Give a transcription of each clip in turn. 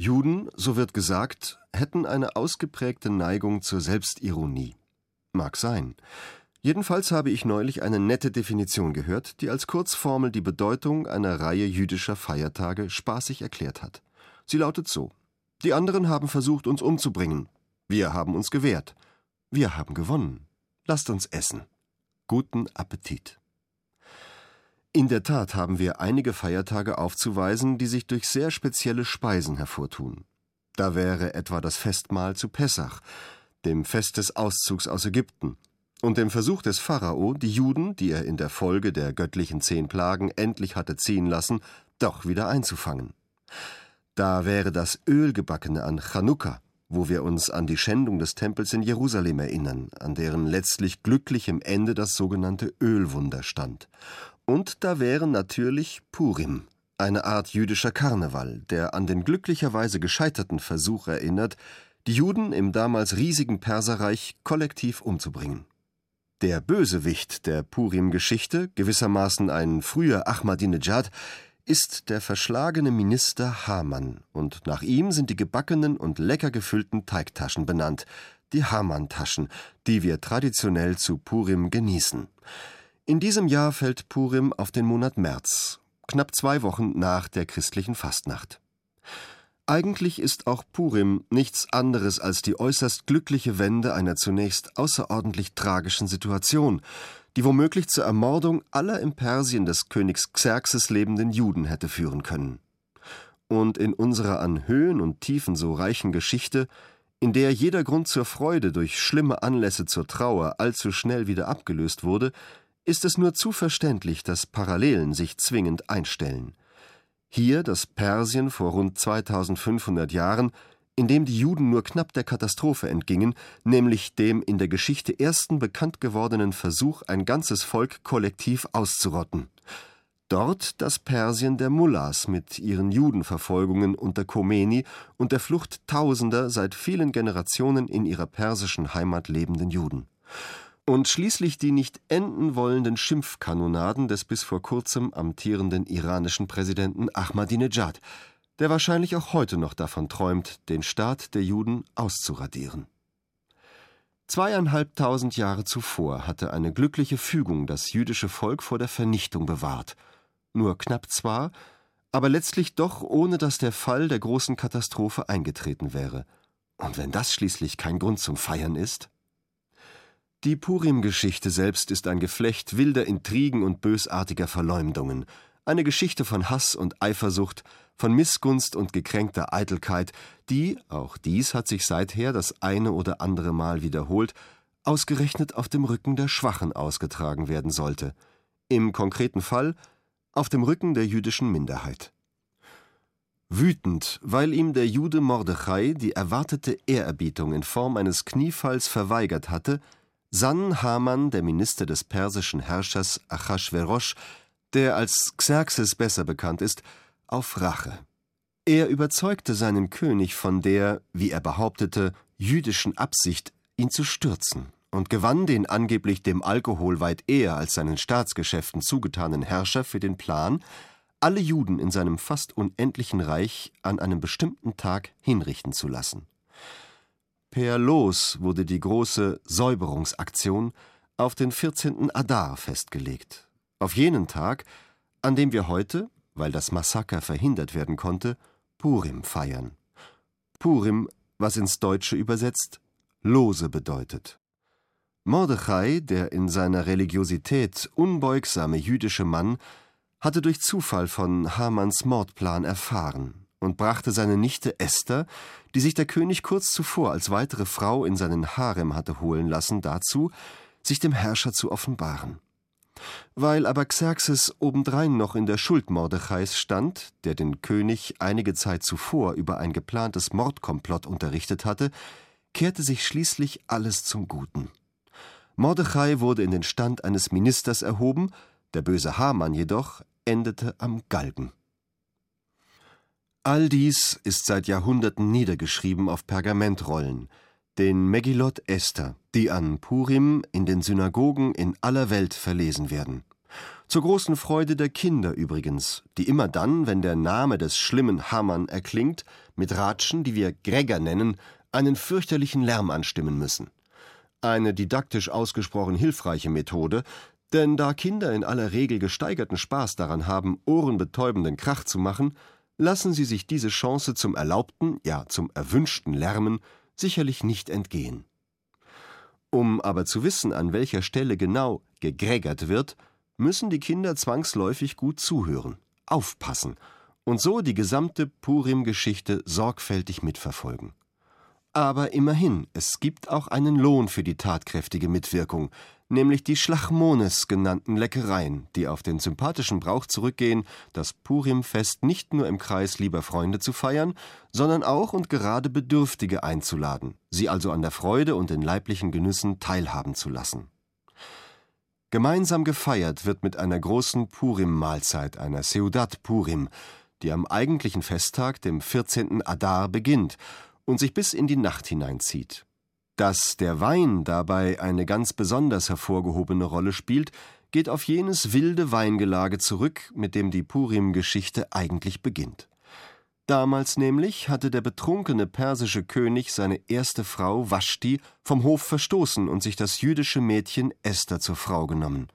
Juden, so wird gesagt, hätten eine ausgeprägte Neigung zur Selbstironie. Mag sein. Jedenfalls habe ich neulich eine nette Definition gehört, die als Kurzformel die Bedeutung einer Reihe jüdischer Feiertage spaßig erklärt hat. Sie lautet so Die anderen haben versucht, uns umzubringen. Wir haben uns gewehrt. Wir haben gewonnen. Lasst uns essen. Guten Appetit. In der Tat haben wir einige Feiertage aufzuweisen, die sich durch sehr spezielle Speisen hervortun. Da wäre etwa das Festmahl zu Pessach, dem Fest des Auszugs aus Ägypten, und dem Versuch des Pharao, die Juden, die er in der Folge der göttlichen zehn Plagen endlich hatte ziehen lassen, doch wieder einzufangen. Da wäre das Ölgebackene an Chanukka, wo wir uns an die Schändung des Tempels in Jerusalem erinnern, an deren letztlich glücklichem Ende das sogenannte Ölwunder stand. Und da wäre natürlich Purim, eine Art jüdischer Karneval, der an den glücklicherweise gescheiterten Versuch erinnert, die Juden im damals riesigen Perserreich kollektiv umzubringen. Der Bösewicht der Purim-Geschichte, gewissermaßen ein früher Ahmadinejad, ist der verschlagene Minister Haman, und nach ihm sind die gebackenen und lecker gefüllten Teigtaschen benannt, die Haman-Taschen, die wir traditionell zu Purim genießen. In diesem Jahr fällt Purim auf den Monat März, knapp zwei Wochen nach der christlichen Fastnacht. Eigentlich ist auch Purim nichts anderes als die äußerst glückliche Wende einer zunächst außerordentlich tragischen Situation, die womöglich zur Ermordung aller im Persien des Königs Xerxes lebenden Juden hätte führen können. Und in unserer an Höhen und Tiefen so reichen Geschichte, in der jeder Grund zur Freude durch schlimme Anlässe zur Trauer allzu schnell wieder abgelöst wurde, ist es nur zu verständlich, dass Parallelen sich zwingend einstellen. Hier das Persien vor rund 2500 Jahren, in dem die Juden nur knapp der Katastrophe entgingen, nämlich dem in der Geschichte ersten bekannt gewordenen Versuch, ein ganzes Volk kollektiv auszurotten. Dort das Persien der Mullahs mit ihren Judenverfolgungen unter Khomeini und der Flucht tausender seit vielen Generationen in ihrer persischen Heimat lebenden Juden und schließlich die nicht enden wollenden Schimpfkanonaden des bis vor kurzem amtierenden iranischen Präsidenten Ahmadinejad, der wahrscheinlich auch heute noch davon träumt, den Staat der Juden auszuradieren. Zweieinhalbtausend Jahre zuvor hatte eine glückliche Fügung das jüdische Volk vor der Vernichtung bewahrt. Nur knapp zwar, aber letztlich doch ohne dass der Fall der großen Katastrophe eingetreten wäre. Und wenn das schließlich kein Grund zum Feiern ist? Die Purim-Geschichte selbst ist ein Geflecht wilder Intrigen und bösartiger Verleumdungen, eine Geschichte von Hass und Eifersucht, von Missgunst und gekränkter Eitelkeit, die, auch dies hat sich seither das eine oder andere Mal wiederholt, ausgerechnet auf dem Rücken der Schwachen ausgetragen werden sollte, im konkreten Fall auf dem Rücken der jüdischen Minderheit. Wütend, weil ihm der Jude Mordechai die erwartete Ehrerbietung in Form eines Kniefalls verweigert hatte, sann Haman, der Minister des persischen Herrschers Achashverosh, der als Xerxes besser bekannt ist, auf Rache. Er überzeugte seinen König von der, wie er behauptete, jüdischen Absicht, ihn zu stürzen und gewann den angeblich dem Alkohol weit eher als seinen Staatsgeschäften zugetanen Herrscher für den Plan, alle Juden in seinem fast unendlichen Reich an einem bestimmten Tag hinrichten zu lassen. Per Los wurde die große Säuberungsaktion auf den 14. Adar festgelegt, auf jenen Tag, an dem wir heute, weil das Massaker verhindert werden konnte, Purim feiern. Purim, was ins Deutsche übersetzt Lose bedeutet. Mordechai, der in seiner Religiosität unbeugsame jüdische Mann, hatte durch Zufall von Hamanns Mordplan erfahren und brachte seine Nichte Esther, die sich der König kurz zuvor als weitere Frau in seinen Harem hatte holen lassen, dazu, sich dem Herrscher zu offenbaren. Weil aber Xerxes obendrein noch in der Schuld Mordechais stand, der den König einige Zeit zuvor über ein geplantes Mordkomplott unterrichtet hatte, kehrte sich schließlich alles zum Guten. Mordechai wurde in den Stand eines Ministers erhoben, der böse Haman jedoch endete am Galgen. All dies ist seit Jahrhunderten niedergeschrieben auf Pergamentrollen, den Megillot Esther, die an Purim in den Synagogen in aller Welt verlesen werden. Zur großen Freude der Kinder übrigens, die immer dann, wenn der Name des schlimmen Hamann erklingt, mit Ratschen, die wir Gregor nennen, einen fürchterlichen Lärm anstimmen müssen. Eine didaktisch ausgesprochen hilfreiche Methode, denn da Kinder in aller Regel gesteigerten Spaß daran haben, ohrenbetäubenden Krach zu machen, lassen sie sich diese Chance zum erlaubten, ja zum erwünschten Lärmen sicherlich nicht entgehen. Um aber zu wissen, an welcher Stelle genau gegrägert wird, müssen die Kinder zwangsläufig gut zuhören, aufpassen und so die gesamte Purim-Geschichte sorgfältig mitverfolgen. Aber immerhin, es gibt auch einen Lohn für die tatkräftige Mitwirkung, nämlich die Schlachmones genannten Leckereien, die auf den sympathischen Brauch zurückgehen, das Purimfest nicht nur im Kreis lieber Freunde zu feiern, sondern auch und gerade Bedürftige einzuladen, sie also an der Freude und den leiblichen Genüssen teilhaben zu lassen. Gemeinsam gefeiert wird mit einer großen Purim-Mahlzeit, einer Seudat Purim, die am eigentlichen Festtag, dem 14. Adar, beginnt und sich bis in die Nacht hineinzieht. Dass der Wein dabei eine ganz besonders hervorgehobene Rolle spielt, geht auf jenes wilde Weingelage zurück, mit dem die Purim-Geschichte eigentlich beginnt. Damals nämlich hatte der betrunkene persische König seine erste Frau Vashti vom Hof verstoßen und sich das jüdische Mädchen Esther zur Frau genommen.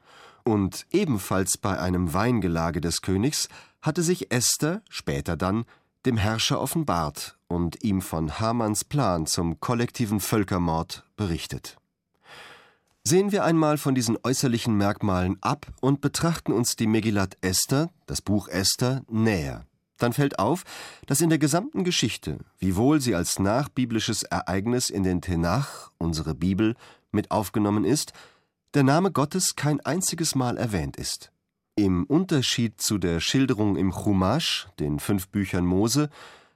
Und ebenfalls bei einem Weingelage des Königs hatte sich Esther, später dann, dem Herrscher offenbart und ihm von Hamanns Plan zum kollektiven Völkermord berichtet. Sehen wir einmal von diesen äußerlichen Merkmalen ab und betrachten uns die Megillat Esther, das Buch Esther, näher dann fällt auf, dass in der gesamten Geschichte, wiewohl sie als nachbiblisches Ereignis in den Tenach, unsere Bibel, mit aufgenommen ist, der Name Gottes kein einziges Mal erwähnt ist. Im Unterschied zu der Schilderung im Chumash, den fünf Büchern Mose,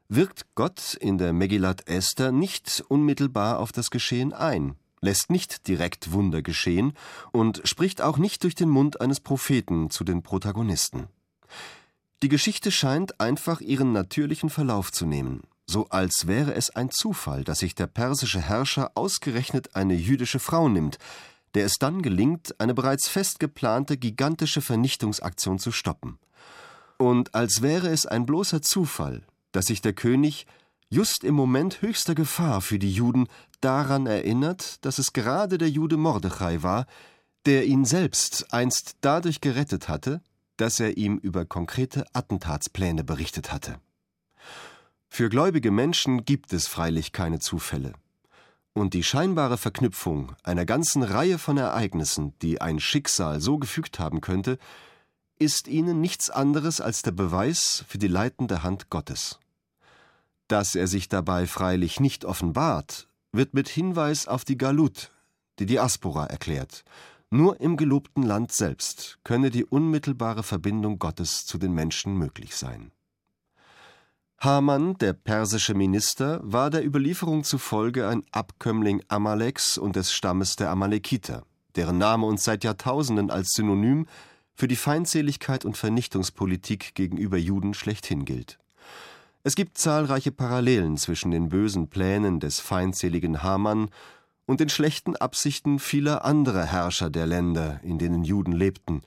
wirkt Gott in der Megillat Esther nicht unmittelbar auf das Geschehen ein, lässt nicht direkt Wunder geschehen und spricht auch nicht durch den Mund eines Propheten zu den Protagonisten. Die Geschichte scheint einfach ihren natürlichen Verlauf zu nehmen, so als wäre es ein Zufall, dass sich der persische Herrscher ausgerechnet eine jüdische Frau nimmt, der es dann gelingt, eine bereits fest geplante gigantische Vernichtungsaktion zu stoppen. Und als wäre es ein bloßer Zufall, dass sich der König just im Moment höchster Gefahr für die Juden daran erinnert, dass es gerade der Jude Mordechai war, der ihn selbst einst dadurch gerettet hatte, dass er ihm über konkrete Attentatspläne berichtet hatte. Für gläubige Menschen gibt es freilich keine Zufälle. Und die scheinbare Verknüpfung einer ganzen Reihe von Ereignissen, die ein Schicksal so gefügt haben könnte, ist ihnen nichts anderes als der Beweis für die leitende Hand Gottes. Dass er sich dabei freilich nicht offenbart, wird mit Hinweis auf die Galut, die Diaspora, erklärt nur im gelobten Land selbst könne die unmittelbare Verbindung Gottes zu den Menschen möglich sein. Haman, der persische Minister, war der Überlieferung zufolge ein Abkömmling Amaleks und des Stammes der Amalekiter, deren Name uns seit Jahrtausenden als Synonym für die Feindseligkeit und Vernichtungspolitik gegenüber Juden schlechthin gilt. Es gibt zahlreiche Parallelen zwischen den bösen Plänen des feindseligen Haman und den schlechten Absichten vieler anderer Herrscher der Länder, in denen Juden lebten,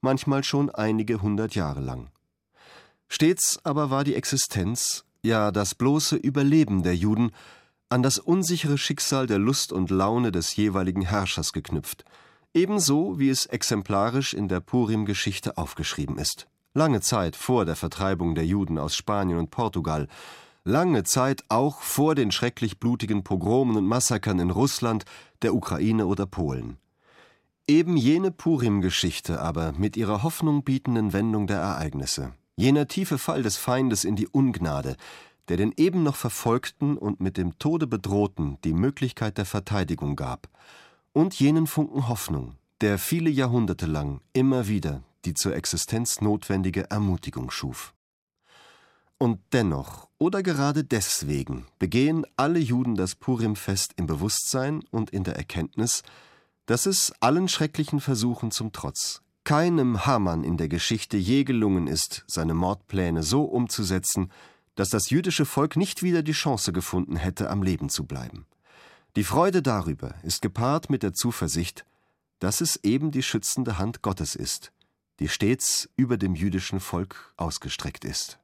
manchmal schon einige hundert Jahre lang. Stets aber war die Existenz, ja das bloße Überleben der Juden, an das unsichere Schicksal der Lust und Laune des jeweiligen Herrschers geknüpft, ebenso wie es exemplarisch in der Purim-Geschichte aufgeschrieben ist. Lange Zeit vor der Vertreibung der Juden aus Spanien und Portugal, lange Zeit auch vor den schrecklich blutigen Pogromen und Massakern in Russland, der Ukraine oder Polen. Eben jene Purim-Geschichte aber mit ihrer Hoffnung bietenden Wendung der Ereignisse, jener tiefe Fall des Feindes in die Ungnade, der den eben noch Verfolgten und mit dem Tode bedrohten die Möglichkeit der Verteidigung gab, und jenen Funken Hoffnung, der viele Jahrhunderte lang immer wieder die zur Existenz notwendige Ermutigung schuf. Und dennoch oder gerade deswegen begehen alle Juden das Purimfest im Bewusstsein und in der Erkenntnis, dass es allen schrecklichen Versuchen zum Trotz keinem Hamann in der Geschichte je gelungen ist, seine Mordpläne so umzusetzen, dass das jüdische Volk nicht wieder die Chance gefunden hätte, am Leben zu bleiben. Die Freude darüber ist gepaart mit der Zuversicht, dass es eben die schützende Hand Gottes ist, die stets über dem jüdischen Volk ausgestreckt ist.